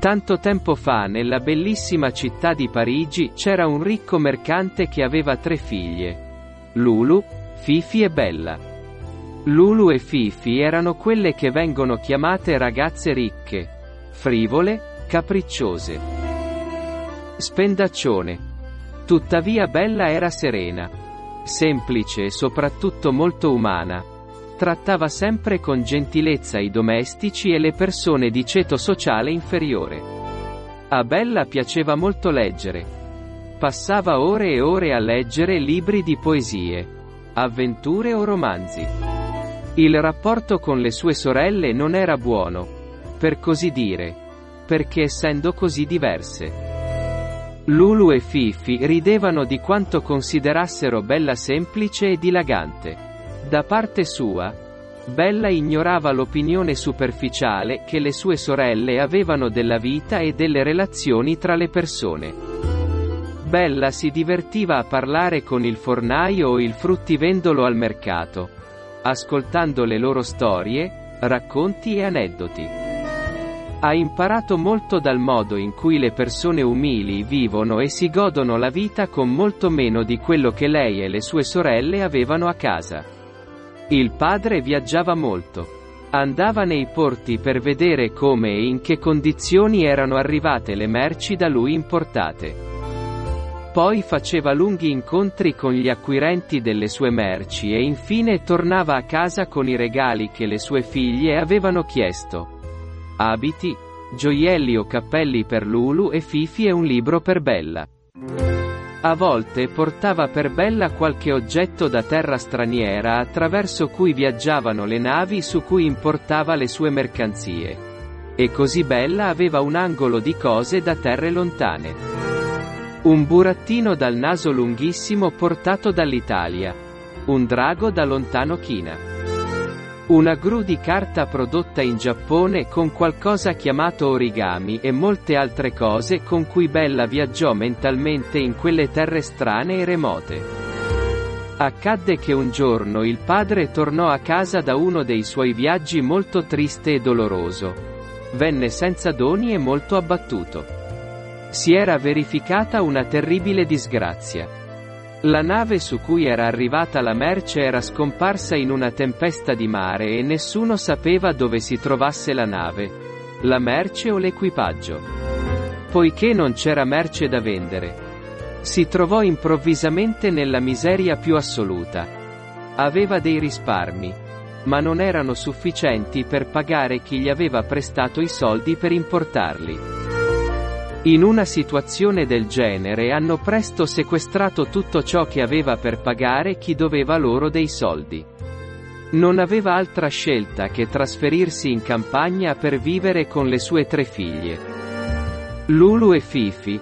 Tanto tempo fa nella bellissima città di Parigi c'era un ricco mercante che aveva tre figlie. Lulu, Fifi e Bella. Lulu e Fifi erano quelle che vengono chiamate ragazze ricche, frivole, capricciose. Spendaccione. Tuttavia Bella era serena, semplice e soprattutto molto umana. Trattava sempre con gentilezza i domestici e le persone di ceto sociale inferiore. A Bella piaceva molto leggere. Passava ore e ore a leggere libri di poesie, avventure o romanzi. Il rapporto con le sue sorelle non era buono, per così dire, perché essendo così diverse. Lulu e Fifi ridevano di quanto considerassero Bella semplice e dilagante. Da parte sua, Bella ignorava l'opinione superficiale che le sue sorelle avevano della vita e delle relazioni tra le persone. Bella si divertiva a parlare con il fornaio o il fruttivendolo al mercato, ascoltando le loro storie, racconti e aneddoti. Ha imparato molto dal modo in cui le persone umili vivono e si godono la vita con molto meno di quello che lei e le sue sorelle avevano a casa. Il padre viaggiava molto. Andava nei porti per vedere come e in che condizioni erano arrivate le merci da lui importate. Poi faceva lunghi incontri con gli acquirenti delle sue merci e infine tornava a casa con i regali che le sue figlie avevano chiesto. Abiti, gioielli o cappelli per Lulu e Fifi e un libro per Bella. A volte portava per Bella qualche oggetto da terra straniera attraverso cui viaggiavano le navi su cui importava le sue mercanzie. E così Bella aveva un angolo di cose da terre lontane. Un burattino dal naso lunghissimo portato dall'Italia. Un drago da lontano China. Una gru di carta prodotta in Giappone con qualcosa chiamato origami e molte altre cose con cui Bella viaggiò mentalmente in quelle terre strane e remote. Accadde che un giorno il padre tornò a casa da uno dei suoi viaggi molto triste e doloroso. Venne senza doni e molto abbattuto. Si era verificata una terribile disgrazia. La nave su cui era arrivata la merce era scomparsa in una tempesta di mare e nessuno sapeva dove si trovasse la nave, la merce o l'equipaggio. Poiché non c'era merce da vendere. Si trovò improvvisamente nella miseria più assoluta. Aveva dei risparmi, ma non erano sufficienti per pagare chi gli aveva prestato i soldi per importarli. In una situazione del genere hanno presto sequestrato tutto ciò che aveva per pagare chi doveva loro dei soldi. Non aveva altra scelta che trasferirsi in campagna per vivere con le sue tre figlie. Lulu e Fifi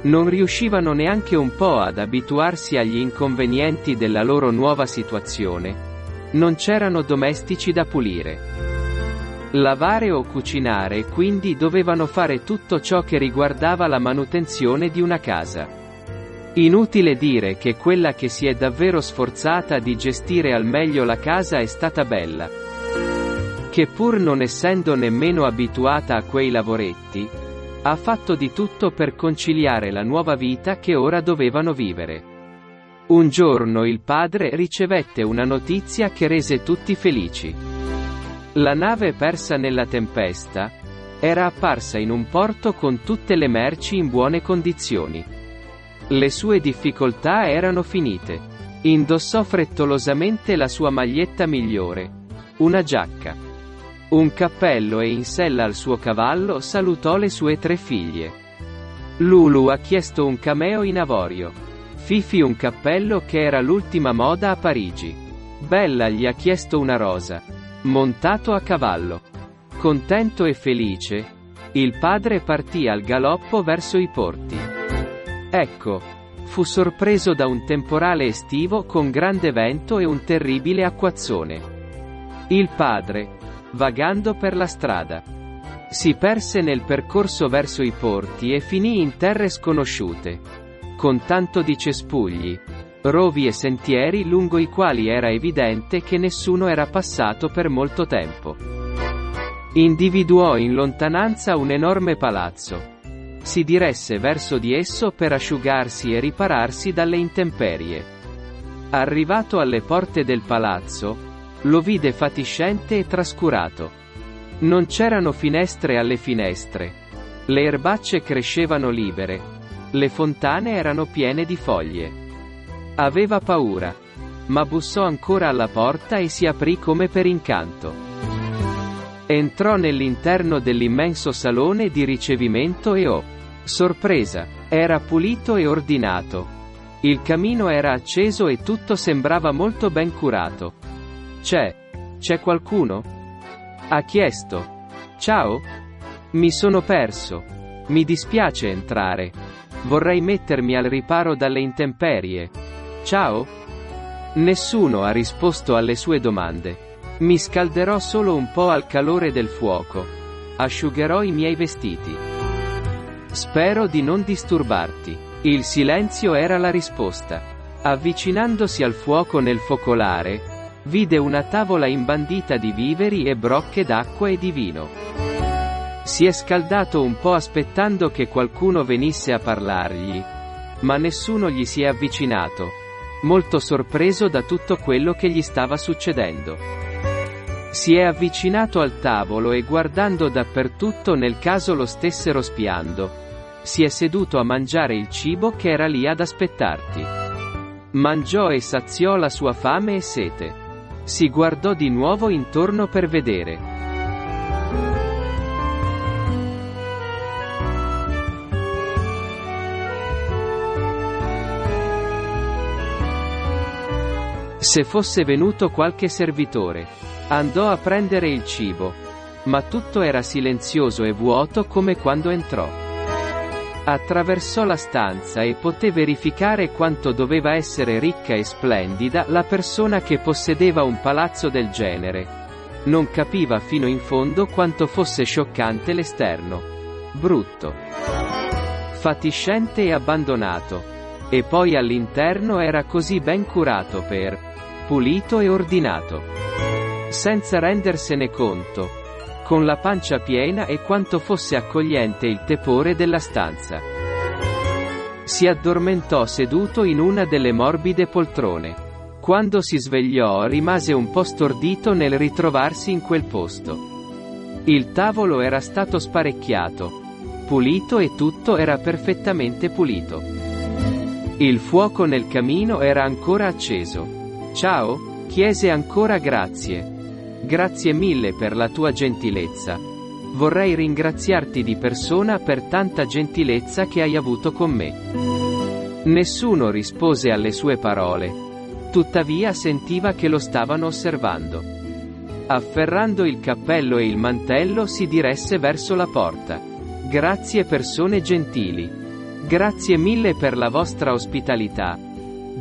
non riuscivano neanche un po' ad abituarsi agli inconvenienti della loro nuova situazione. Non c'erano domestici da pulire. Lavare o cucinare quindi dovevano fare tutto ciò che riguardava la manutenzione di una casa. Inutile dire che quella che si è davvero sforzata di gestire al meglio la casa è stata Bella. Che pur non essendo nemmeno abituata a quei lavoretti, ha fatto di tutto per conciliare la nuova vita che ora dovevano vivere. Un giorno il padre ricevette una notizia che rese tutti felici. La nave persa nella tempesta era apparsa in un porto con tutte le merci in buone condizioni. Le sue difficoltà erano finite. Indossò frettolosamente la sua maglietta migliore, una giacca, un cappello e in sella al suo cavallo salutò le sue tre figlie. Lulu ha chiesto un cameo in avorio. Fifi un cappello che era l'ultima moda a Parigi. Bella gli ha chiesto una rosa montato a cavallo. Contento e felice, il padre partì al galoppo verso i porti. Ecco, fu sorpreso da un temporale estivo con grande vento e un terribile acquazzone. Il padre, vagando per la strada, si perse nel percorso verso i porti e finì in terre sconosciute, con tanto di cespugli, rovi e sentieri lungo i quali era evidente che nessuno era passato per molto tempo. Individuò in lontananza un enorme palazzo. Si diresse verso di esso per asciugarsi e ripararsi dalle intemperie. Arrivato alle porte del palazzo, lo vide fatiscente e trascurato. Non c'erano finestre alle finestre. Le erbacce crescevano libere. Le fontane erano piene di foglie. Aveva paura. Ma bussò ancora alla porta e si aprì come per incanto. Entrò nell'interno dell'immenso salone di ricevimento e oh, sorpresa, era pulito e ordinato. Il camino era acceso e tutto sembrava molto ben curato. C'è, c'è qualcuno? Ha chiesto. Ciao? Mi sono perso. Mi dispiace entrare. Vorrei mettermi al riparo dalle intemperie. Ciao? Nessuno ha risposto alle sue domande. Mi scalderò solo un po' al calore del fuoco. Asciugherò i miei vestiti. Spero di non disturbarti. Il silenzio era la risposta. Avvicinandosi al fuoco nel focolare, Vide una tavola imbandita di viveri e brocche d'acqua e di vino. Si è scaldato un po' aspettando che qualcuno venisse a parlargli. Ma nessuno gli si è avvicinato. Molto sorpreso da tutto quello che gli stava succedendo. Si è avvicinato al tavolo e guardando dappertutto nel caso lo stessero spiando. Si è seduto a mangiare il cibo che era lì ad aspettarti. Mangiò e saziò la sua fame e sete. Si guardò di nuovo intorno per vedere. Se fosse venuto qualche servitore. Andò a prendere il cibo. Ma tutto era silenzioso e vuoto come quando entrò. Attraversò la stanza e poté verificare quanto doveva essere ricca e splendida la persona che possedeva un palazzo del genere. Non capiva fino in fondo quanto fosse scioccante l'esterno. Brutto. Fatiscente e abbandonato. E poi all'interno era così ben curato per pulito e ordinato. Senza rendersene conto, con la pancia piena e quanto fosse accogliente il tepore della stanza. Si addormentò seduto in una delle morbide poltrone. Quando si svegliò rimase un po' stordito nel ritrovarsi in quel posto. Il tavolo era stato sparecchiato. Pulito e tutto era perfettamente pulito. Il fuoco nel camino era ancora acceso. Ciao? chiese ancora grazie. Grazie mille per la tua gentilezza. Vorrei ringraziarti di persona per tanta gentilezza che hai avuto con me. Nessuno rispose alle sue parole. Tuttavia sentiva che lo stavano osservando. Afferrando il cappello e il mantello si diresse verso la porta. Grazie persone gentili. Grazie mille per la vostra ospitalità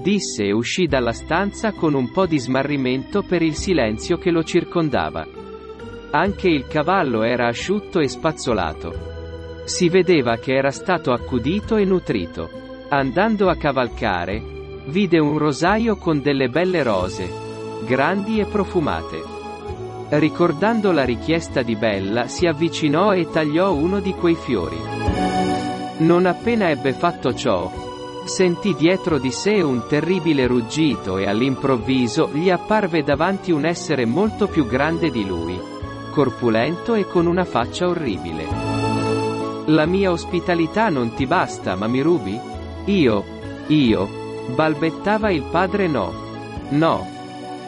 disse e uscì dalla stanza con un po' di smarrimento per il silenzio che lo circondava. Anche il cavallo era asciutto e spazzolato. Si vedeva che era stato accudito e nutrito. Andando a cavalcare, vide un rosaio con delle belle rose, grandi e profumate. Ricordando la richiesta di Bella, si avvicinò e tagliò uno di quei fiori. Non appena ebbe fatto ciò, Sentì dietro di sé un terribile ruggito e all'improvviso gli apparve davanti un essere molto più grande di lui, corpulento e con una faccia orribile. La mia ospitalità non ti basta, ma mi rubi? Io, io, balbettava il padre no. No.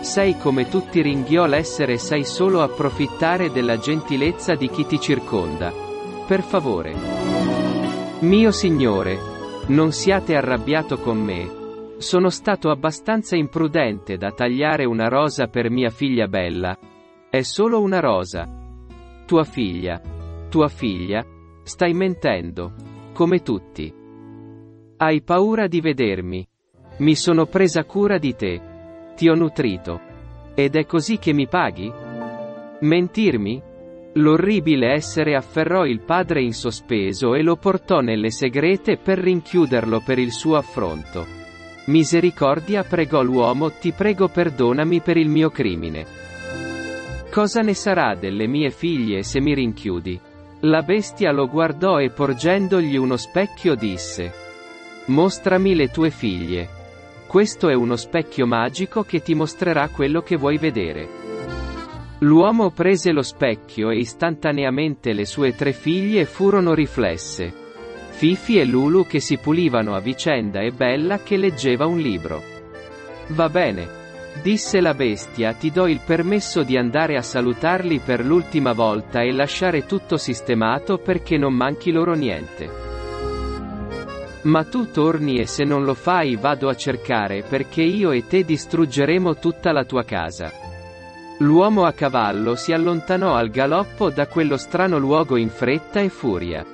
Sei come tutti ringhiò l'essere sai solo approfittare della gentilezza di chi ti circonda. Per favore. Mio signore, non siate arrabbiato con me. Sono stato abbastanza imprudente da tagliare una rosa per mia figlia bella. È solo una rosa. Tua figlia. Tua figlia? Stai mentendo. Come tutti. Hai paura di vedermi. Mi sono presa cura di te. Ti ho nutrito. Ed è così che mi paghi? Mentirmi? L'orribile essere afferrò il padre in sospeso e lo portò nelle segrete per rinchiuderlo per il suo affronto. Misericordia pregò l'uomo, ti prego perdonami per il mio crimine. Cosa ne sarà delle mie figlie se mi rinchiudi? La bestia lo guardò e porgendogli uno specchio disse. Mostrami le tue figlie. Questo è uno specchio magico che ti mostrerà quello che vuoi vedere. L'uomo prese lo specchio e istantaneamente le sue tre figlie furono riflesse. Fifi e Lulu che si pulivano a vicenda e Bella che leggeva un libro. Va bene. Disse la bestia, ti do il permesso di andare a salutarli per l'ultima volta e lasciare tutto sistemato perché non manchi loro niente. Ma tu torni e se non lo fai vado a cercare perché io e te distruggeremo tutta la tua casa. L'uomo a cavallo si allontanò al galoppo da quello strano luogo in fretta e furia.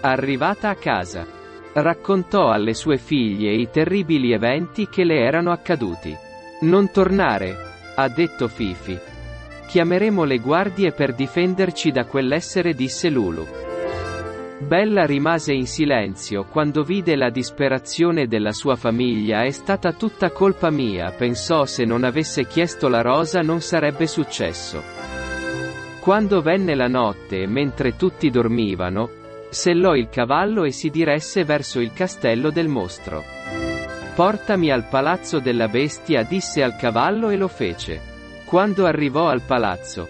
Arrivata a casa, raccontò alle sue figlie i terribili eventi che le erano accaduti. Non tornare, ha detto Fifi. Chiameremo le guardie per difenderci da quell'essere disse Lulu. Bella rimase in silenzio quando vide la disperazione della sua famiglia è stata tutta colpa mia pensò se non avesse chiesto la rosa non sarebbe successo. Quando venne la notte mentre tutti dormivano, sellò il cavallo e si diresse verso il castello del mostro. Portami al palazzo della bestia disse al cavallo e lo fece. Quando arrivò al palazzo,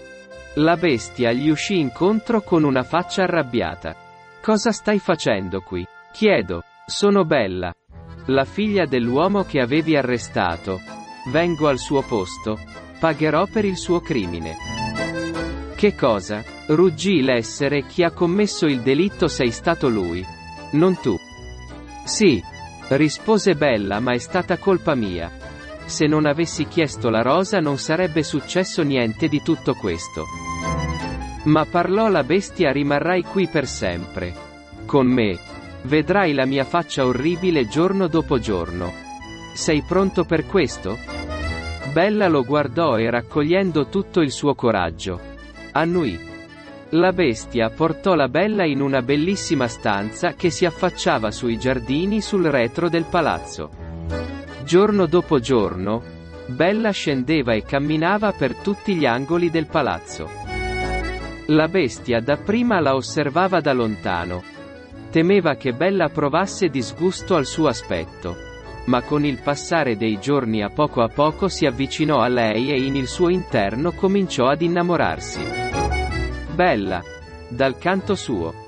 la bestia gli uscì incontro con una faccia arrabbiata. Cosa stai facendo qui? Chiedo. Sono bella. La figlia dell'uomo che avevi arrestato. Vengo al suo posto. Pagherò per il suo crimine. Che cosa? Ruggì l'essere chi ha commesso il delitto sei stato lui. Non tu. Sì, Rispose Bella ma è stata colpa mia. Se non avessi chiesto la rosa non sarebbe successo niente di tutto questo. Ma parlò la bestia rimarrai qui per sempre. Con me. Vedrai la mia faccia orribile giorno dopo giorno. Sei pronto per questo? Bella lo guardò e raccogliendo tutto il suo coraggio. Annui. La bestia portò la bella in una bellissima stanza che si affacciava sui giardini sul retro del palazzo. Giorno dopo giorno, Bella scendeva e camminava per tutti gli angoli del palazzo. La bestia dapprima la osservava da lontano. Temeva che Bella provasse disgusto al suo aspetto. Ma con il passare dei giorni a poco a poco si avvicinò a lei e in il suo interno cominciò ad innamorarsi. Bella. Dal canto suo.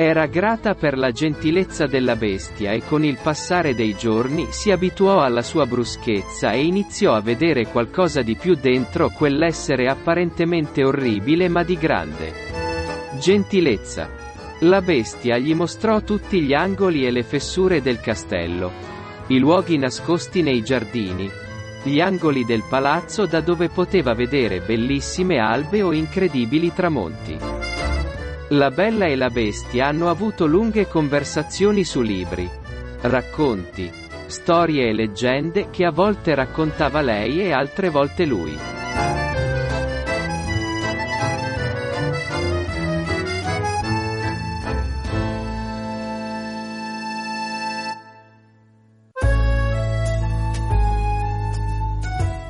Era grata per la gentilezza della bestia e con il passare dei giorni si abituò alla sua bruschezza e iniziò a vedere qualcosa di più dentro quell'essere apparentemente orribile ma di grande gentilezza. La bestia gli mostrò tutti gli angoli e le fessure del castello, i luoghi nascosti nei giardini, gli angoli del palazzo da dove poteva vedere bellissime albe o incredibili tramonti. La bella e la bestia hanno avuto lunghe conversazioni su libri, racconti, storie e leggende che a volte raccontava lei e altre volte lui.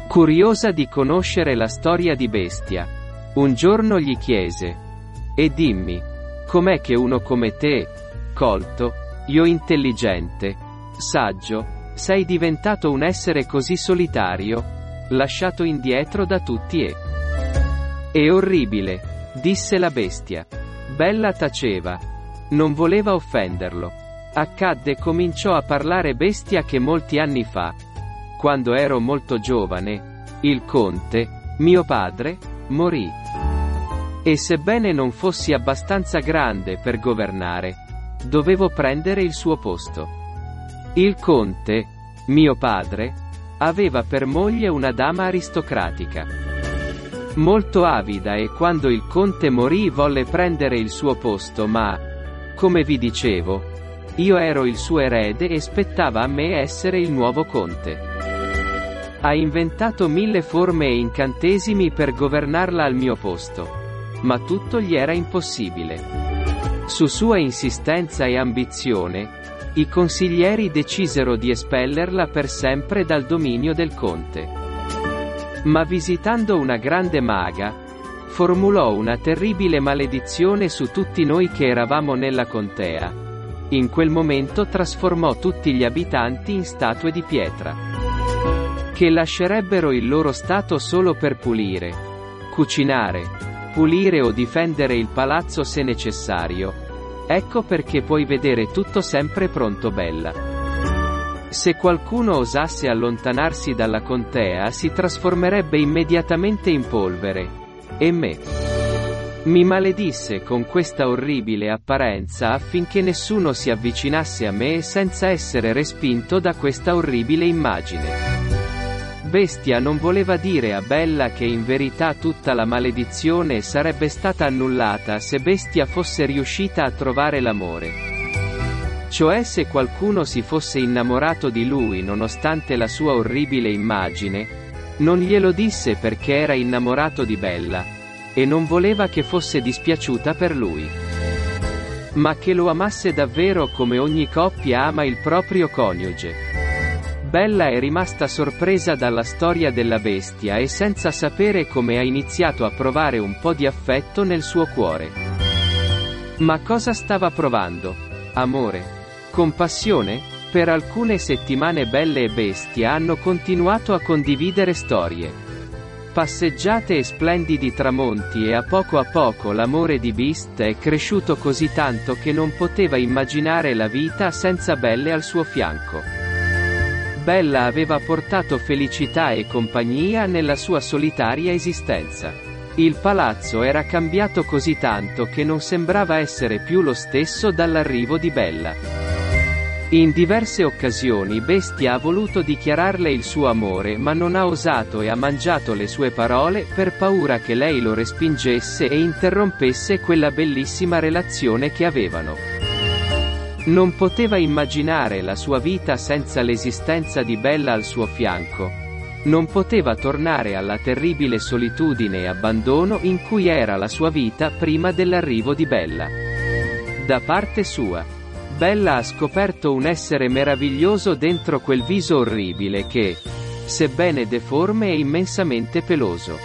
Curiosa di conoscere la storia di Bestia. Un giorno gli chiese. E dimmi, com'è che uno come te, colto, io intelligente, saggio, sei diventato un essere così solitario, lasciato indietro da tutti e... È orribile, disse la bestia. Bella taceva. Non voleva offenderlo. Accadde cominciò a parlare bestia che molti anni fa, quando ero molto giovane, il conte, mio padre, morì. E sebbene non fossi abbastanza grande per governare, dovevo prendere il suo posto. Il conte, mio padre, aveva per moglie una dama aristocratica. Molto avida e quando il conte morì volle prendere il suo posto ma, come vi dicevo, io ero il suo erede e spettava a me essere il nuovo conte. Ha inventato mille forme e incantesimi per governarla al mio posto. Ma tutto gli era impossibile. Su sua insistenza e ambizione, i consiglieri decisero di espellerla per sempre dal dominio del conte. Ma visitando una grande maga, formulò una terribile maledizione su tutti noi che eravamo nella contea. In quel momento trasformò tutti gli abitanti in statue di pietra, che lascerebbero il loro stato solo per pulire, cucinare, pulire o difendere il palazzo se necessario. Ecco perché puoi vedere tutto sempre pronto bella. Se qualcuno osasse allontanarsi dalla contea si trasformerebbe immediatamente in polvere. E me. Mi maledisse con questa orribile apparenza affinché nessuno si avvicinasse a me senza essere respinto da questa orribile immagine. Bestia non voleva dire a Bella che in verità tutta la maledizione sarebbe stata annullata se Bestia fosse riuscita a trovare l'amore. Cioè se qualcuno si fosse innamorato di lui nonostante la sua orribile immagine, non glielo disse perché era innamorato di Bella, e non voleva che fosse dispiaciuta per lui. Ma che lo amasse davvero come ogni coppia ama il proprio coniuge. Bella è rimasta sorpresa dalla storia della bestia e senza sapere come ha iniziato a provare un po' di affetto nel suo cuore. Ma cosa stava provando? Amore? Compassione? Per alcune settimane Belle e Bestia hanno continuato a condividere storie. Passeggiate e splendidi tramonti e a poco a poco l'amore di Beast è cresciuto così tanto che non poteva immaginare la vita senza Belle al suo fianco. Bella aveva portato felicità e compagnia nella sua solitaria esistenza. Il palazzo era cambiato così tanto che non sembrava essere più lo stesso dall'arrivo di Bella. In diverse occasioni Bestia ha voluto dichiararle il suo amore ma non ha osato e ha mangiato le sue parole per paura che lei lo respingesse e interrompesse quella bellissima relazione che avevano. Non poteva immaginare la sua vita senza l'esistenza di Bella al suo fianco. Non poteva tornare alla terribile solitudine e abbandono in cui era la sua vita prima dell'arrivo di Bella. Da parte sua, Bella ha scoperto un essere meraviglioso dentro quel viso orribile che, sebbene deforme, è immensamente peloso.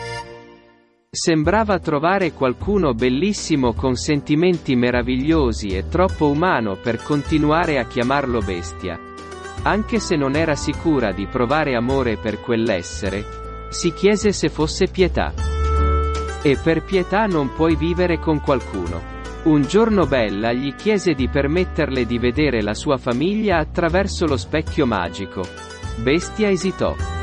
Sembrava trovare qualcuno bellissimo con sentimenti meravigliosi e troppo umano per continuare a chiamarlo bestia. Anche se non era sicura di provare amore per quell'essere, si chiese se fosse pietà. E per pietà non puoi vivere con qualcuno. Un giorno Bella gli chiese di permetterle di vedere la sua famiglia attraverso lo specchio magico. Bestia esitò.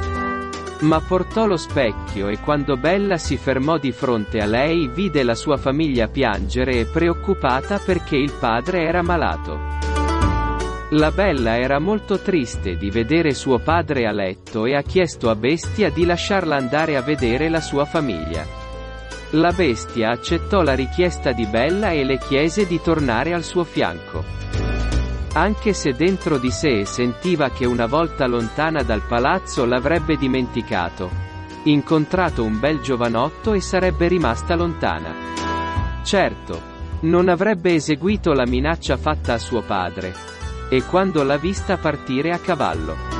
Ma portò lo specchio e quando Bella si fermò di fronte a lei vide la sua famiglia piangere e preoccupata perché il padre era malato. La Bella era molto triste di vedere suo padre a letto e ha chiesto a Bestia di lasciarla andare a vedere la sua famiglia. La bestia accettò la richiesta di Bella e le chiese di tornare al suo fianco. Anche se dentro di sé sentiva che una volta lontana dal palazzo l'avrebbe dimenticato. Incontrato un bel giovanotto e sarebbe rimasta lontana. Certo, non avrebbe eseguito la minaccia fatta a suo padre. E quando l'ha vista partire a cavallo.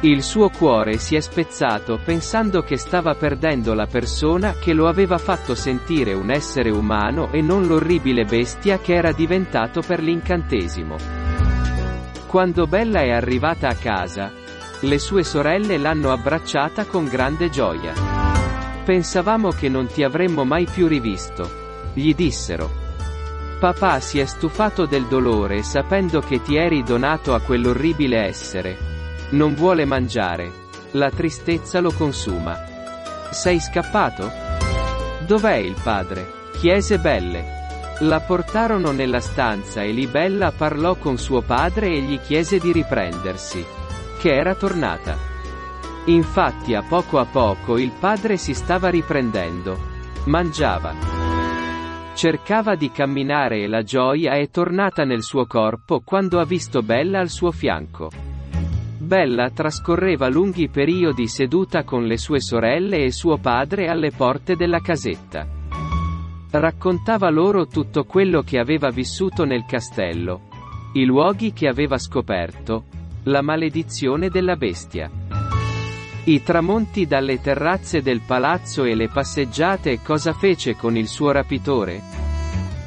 Il suo cuore si è spezzato pensando che stava perdendo la persona che lo aveva fatto sentire un essere umano e non l'orribile bestia che era diventato per l'incantesimo. Quando Bella è arrivata a casa, le sue sorelle l'hanno abbracciata con grande gioia. Pensavamo che non ti avremmo mai più rivisto, gli dissero. Papà si è stufato del dolore sapendo che ti eri donato a quell'orribile essere. Non vuole mangiare. La tristezza lo consuma. Sei scappato? Dov'è il padre? Chiese Belle. La portarono nella stanza e Libella parlò con suo padre e gli chiese di riprendersi. Che era tornata. Infatti a poco a poco il padre si stava riprendendo. Mangiava. Cercava di camminare e la gioia è tornata nel suo corpo quando ha visto Bella al suo fianco. Bella trascorreva lunghi periodi seduta con le sue sorelle e suo padre alle porte della casetta. Raccontava loro tutto quello che aveva vissuto nel castello, i luoghi che aveva scoperto, la maledizione della bestia. I tramonti dalle terrazze del palazzo e le passeggiate cosa fece con il suo rapitore?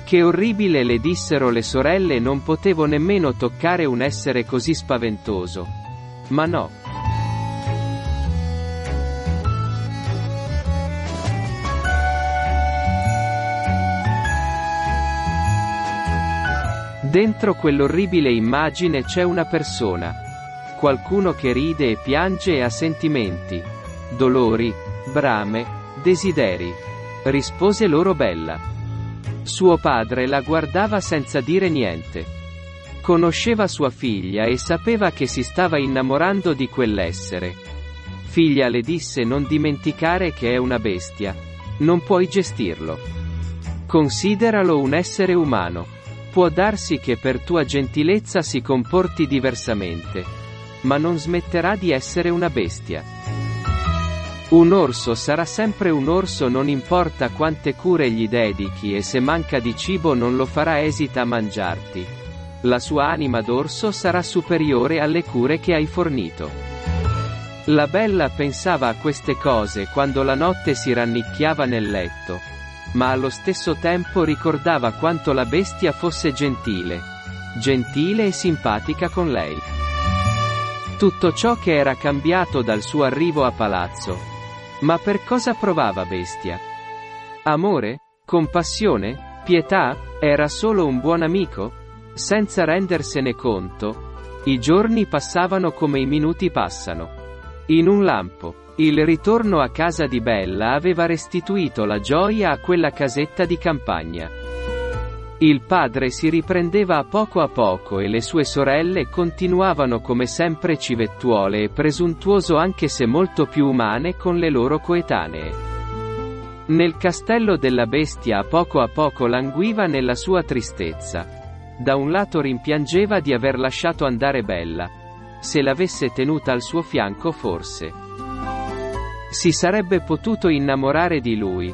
Che orribile le dissero le sorelle non potevo nemmeno toccare un essere così spaventoso. Ma no. Dentro quell'orribile immagine c'è una persona. Qualcuno che ride e piange e ha sentimenti. Dolori, brame, desideri. Rispose loro Bella. Suo padre la guardava senza dire niente. Conosceva sua figlia e sapeva che si stava innamorando di quell'essere. Figlia le disse non dimenticare che è una bestia. Non puoi gestirlo. Consideralo un essere umano. Può darsi che per tua gentilezza si comporti diversamente. Ma non smetterà di essere una bestia. Un orso sarà sempre un orso non importa quante cure gli dedichi e se manca di cibo non lo farà esita a mangiarti. La sua anima d'orso sarà superiore alle cure che hai fornito. La bella pensava a queste cose quando la notte si rannicchiava nel letto. Ma allo stesso tempo ricordava quanto la bestia fosse gentile. Gentile e simpatica con lei. Tutto ciò che era cambiato dal suo arrivo a palazzo. Ma per cosa provava bestia? Amore? Compassione? Pietà? Era solo un buon amico? Senza rendersene conto, i giorni passavano come i minuti passano. In un lampo, il ritorno a casa di Bella aveva restituito la gioia a quella casetta di campagna. Il padre si riprendeva a poco a poco e le sue sorelle continuavano come sempre civettuole e presuntuoso anche se molto più umane con le loro coetanee. Nel castello della bestia a poco a poco languiva nella sua tristezza. Da un lato rimpiangeva di aver lasciato andare Bella. Se l'avesse tenuta al suo fianco forse. Si sarebbe potuto innamorare di lui.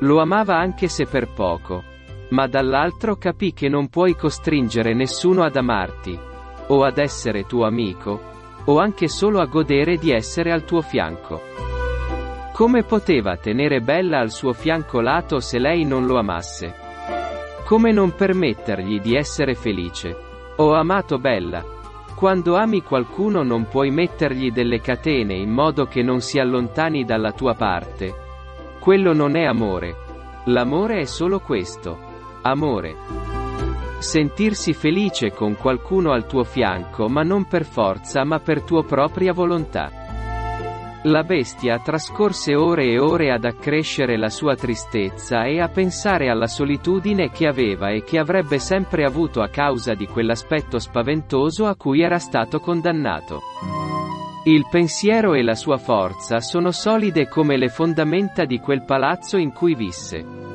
Lo amava anche se per poco. Ma dall'altro capì che non puoi costringere nessuno ad amarti. O ad essere tuo amico. O anche solo a godere di essere al tuo fianco. Come poteva tenere Bella al suo fianco lato se lei non lo amasse? Come non permettergli di essere felice? Ho amato Bella. Quando ami qualcuno non puoi mettergli delle catene in modo che non si allontani dalla tua parte. Quello non è amore. L'amore è solo questo. Amore. Sentirsi felice con qualcuno al tuo fianco ma non per forza ma per tua propria volontà. La bestia trascorse ore e ore ad accrescere la sua tristezza e a pensare alla solitudine che aveva e che avrebbe sempre avuto a causa di quell'aspetto spaventoso a cui era stato condannato. Il pensiero e la sua forza sono solide come le fondamenta di quel palazzo in cui visse.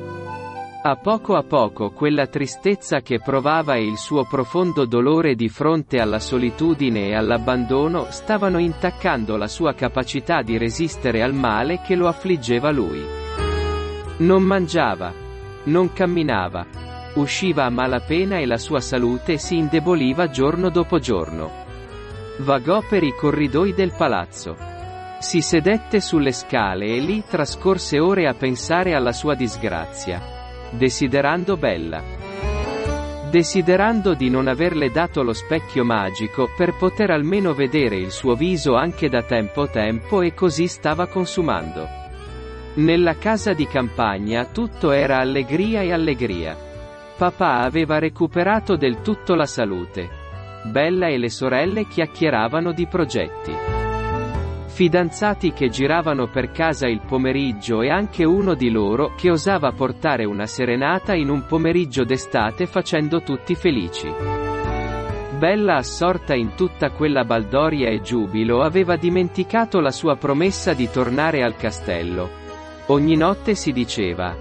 A poco a poco quella tristezza che provava e il suo profondo dolore di fronte alla solitudine e all'abbandono stavano intaccando la sua capacità di resistere al male che lo affliggeva lui. Non mangiava. Non camminava. Usciva a malapena e la sua salute si indeboliva giorno dopo giorno. Vagò per i corridoi del palazzo. Si sedette sulle scale e lì trascorse ore a pensare alla sua disgrazia Desiderando Bella. Desiderando di non averle dato lo specchio magico per poter almeno vedere il suo viso anche da tempo tempo e così stava consumando. Nella casa di campagna tutto era allegria e allegria. Papà aveva recuperato del tutto la salute. Bella e le sorelle chiacchieravano di progetti. Fidanzati che giravano per casa il pomeriggio e anche uno di loro che osava portare una serenata in un pomeriggio d'estate facendo tutti felici. Bella assorta in tutta quella baldoria e giubilo aveva dimenticato la sua promessa di tornare al castello. Ogni notte si diceva.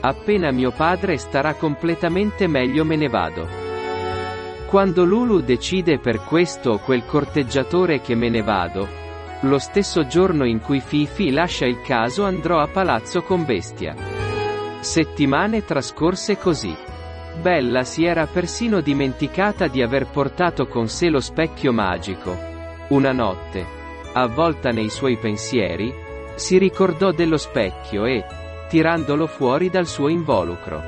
Appena mio padre starà completamente meglio me ne vado. Quando Lulu decide per questo o quel corteggiatore che me ne vado, lo stesso giorno in cui Fifi lascia il caso andrò a palazzo con Bestia. Settimane trascorse così. Bella si era persino dimenticata di aver portato con sé lo specchio magico. Una notte, avvolta nei suoi pensieri, si ricordò dello specchio e, tirandolo fuori dal suo involucro,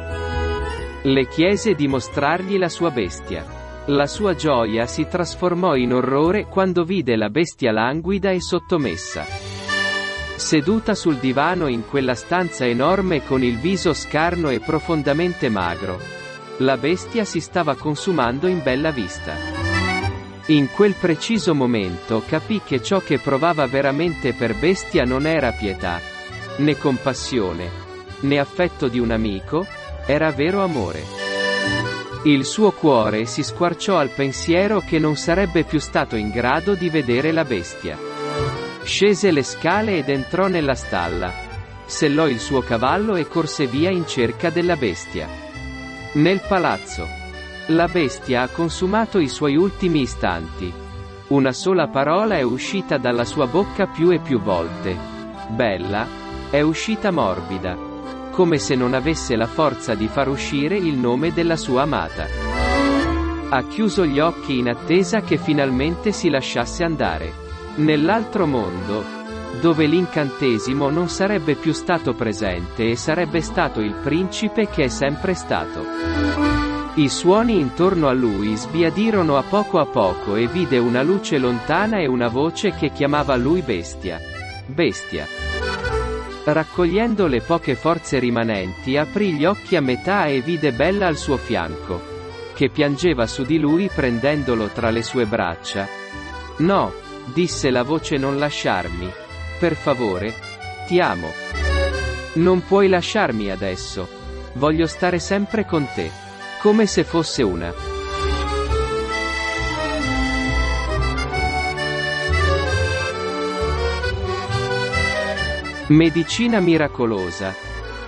le chiese di mostrargli la sua bestia. La sua gioia si trasformò in orrore quando vide la bestia languida e sottomessa. Seduta sul divano in quella stanza enorme con il viso scarno e profondamente magro, la bestia si stava consumando in bella vista. In quel preciso momento capì che ciò che provava veramente per bestia non era pietà, né compassione, né affetto di un amico, era vero amore. Il suo cuore si squarciò al pensiero che non sarebbe più stato in grado di vedere la bestia. Scese le scale ed entrò nella stalla. Sellò il suo cavallo e corse via in cerca della bestia. Nel palazzo. La bestia ha consumato i suoi ultimi istanti. Una sola parola è uscita dalla sua bocca più e più volte. Bella, è uscita morbida. Come se non avesse la forza di far uscire il nome della sua amata. Ha chiuso gli occhi in attesa che finalmente si lasciasse andare. Nell'altro mondo, dove l'incantesimo non sarebbe più stato presente e sarebbe stato il principe che è sempre stato. I suoni intorno a lui sbiadirono a poco a poco e vide una luce lontana e una voce che chiamava lui bestia. Bestia. Raccogliendo le poche forze rimanenti aprì gli occhi a metà e vide Bella al suo fianco, che piangeva su di lui prendendolo tra le sue braccia. No, disse la voce non lasciarmi, per favore. Ti amo. Non puoi lasciarmi adesso. Voglio stare sempre con te. Come se fosse una. Medicina miracolosa.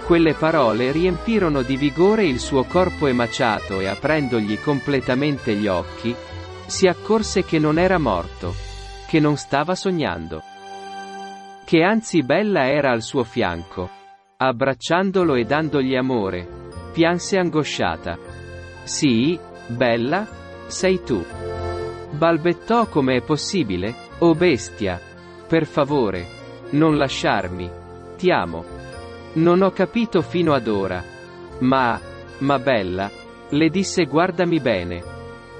Quelle parole riempirono di vigore il suo corpo emaciato e aprendogli completamente gli occhi, si accorse che non era morto, che non stava sognando che anzi Bella era al suo fianco. Abbracciandolo e dandogli amore. Pianse angosciata. Sì, Bella? Sei tu. Balbettò come è possibile? Oh bestia. Per favore. Non lasciarmi. Ti amo. Non ho capito fino ad ora. Ma, ma Bella, le disse guardami bene.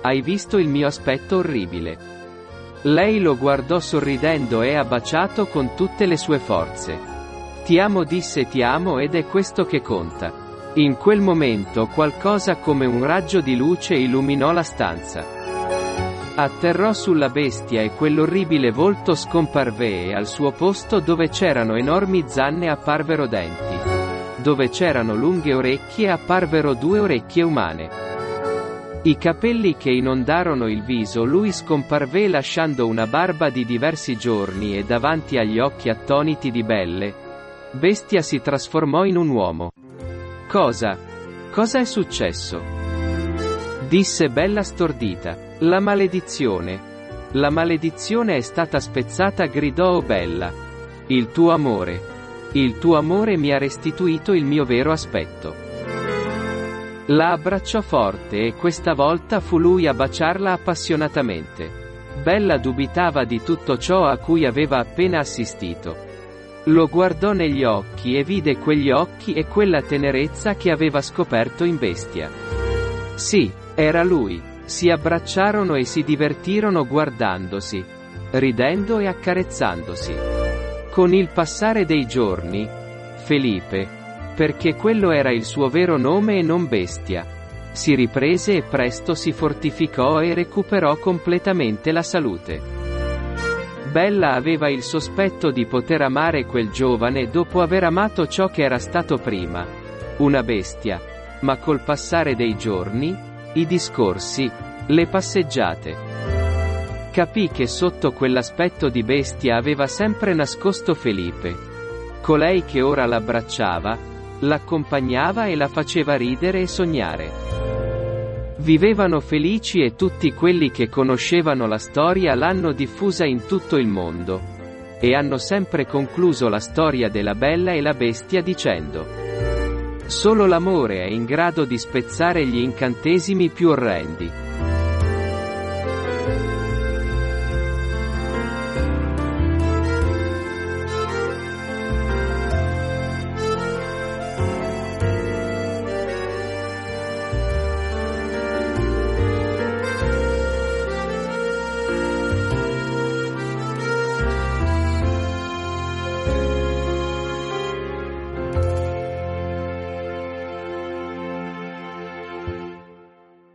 Hai visto il mio aspetto orribile. Lei lo guardò sorridendo e ha baciato con tutte le sue forze. Ti amo disse ti amo ed è questo che conta. In quel momento qualcosa come un raggio di luce illuminò la stanza. Atterrò sulla bestia e quell'orribile volto scomparve e al suo posto dove c'erano enormi zanne apparvero denti. Dove c'erano lunghe orecchie apparvero due orecchie umane. I capelli che inondarono il viso lui scomparve lasciando una barba di diversi giorni e davanti agli occhi attoniti di Belle. Bestia si trasformò in un uomo. Cosa? Cosa è successo? Disse Bella stordita. La maledizione. La maledizione è stata spezzata gridò Bella. Il tuo amore. Il tuo amore mi ha restituito il mio vero aspetto. La abbracciò forte e questa volta fu lui a baciarla appassionatamente. Bella dubitava di tutto ciò a cui aveva appena assistito. Lo guardò negli occhi e vide quegli occhi e quella tenerezza che aveva scoperto in bestia. Sì, era lui. Si abbracciarono e si divertirono guardandosi, ridendo e accarezzandosi. Con il passare dei giorni, Felipe, perché quello era il suo vero nome e non bestia. Si riprese e presto si fortificò e recuperò completamente la salute. Bella aveva il sospetto di poter amare quel giovane dopo aver amato ciò che era stato prima. Una bestia. Ma col passare dei giorni, i discorsi, Le passeggiate. Capì che sotto quell'aspetto di bestia aveva sempre nascosto Felipe. Colei che ora l'abbracciava, l'accompagnava e la faceva ridere e sognare. Vivevano felici e tutti quelli che conoscevano la storia l'hanno diffusa in tutto il mondo. E hanno sempre concluso la storia della bella e la bestia dicendo. Solo l'amore è in grado di spezzare gli incantesimi più orrendi.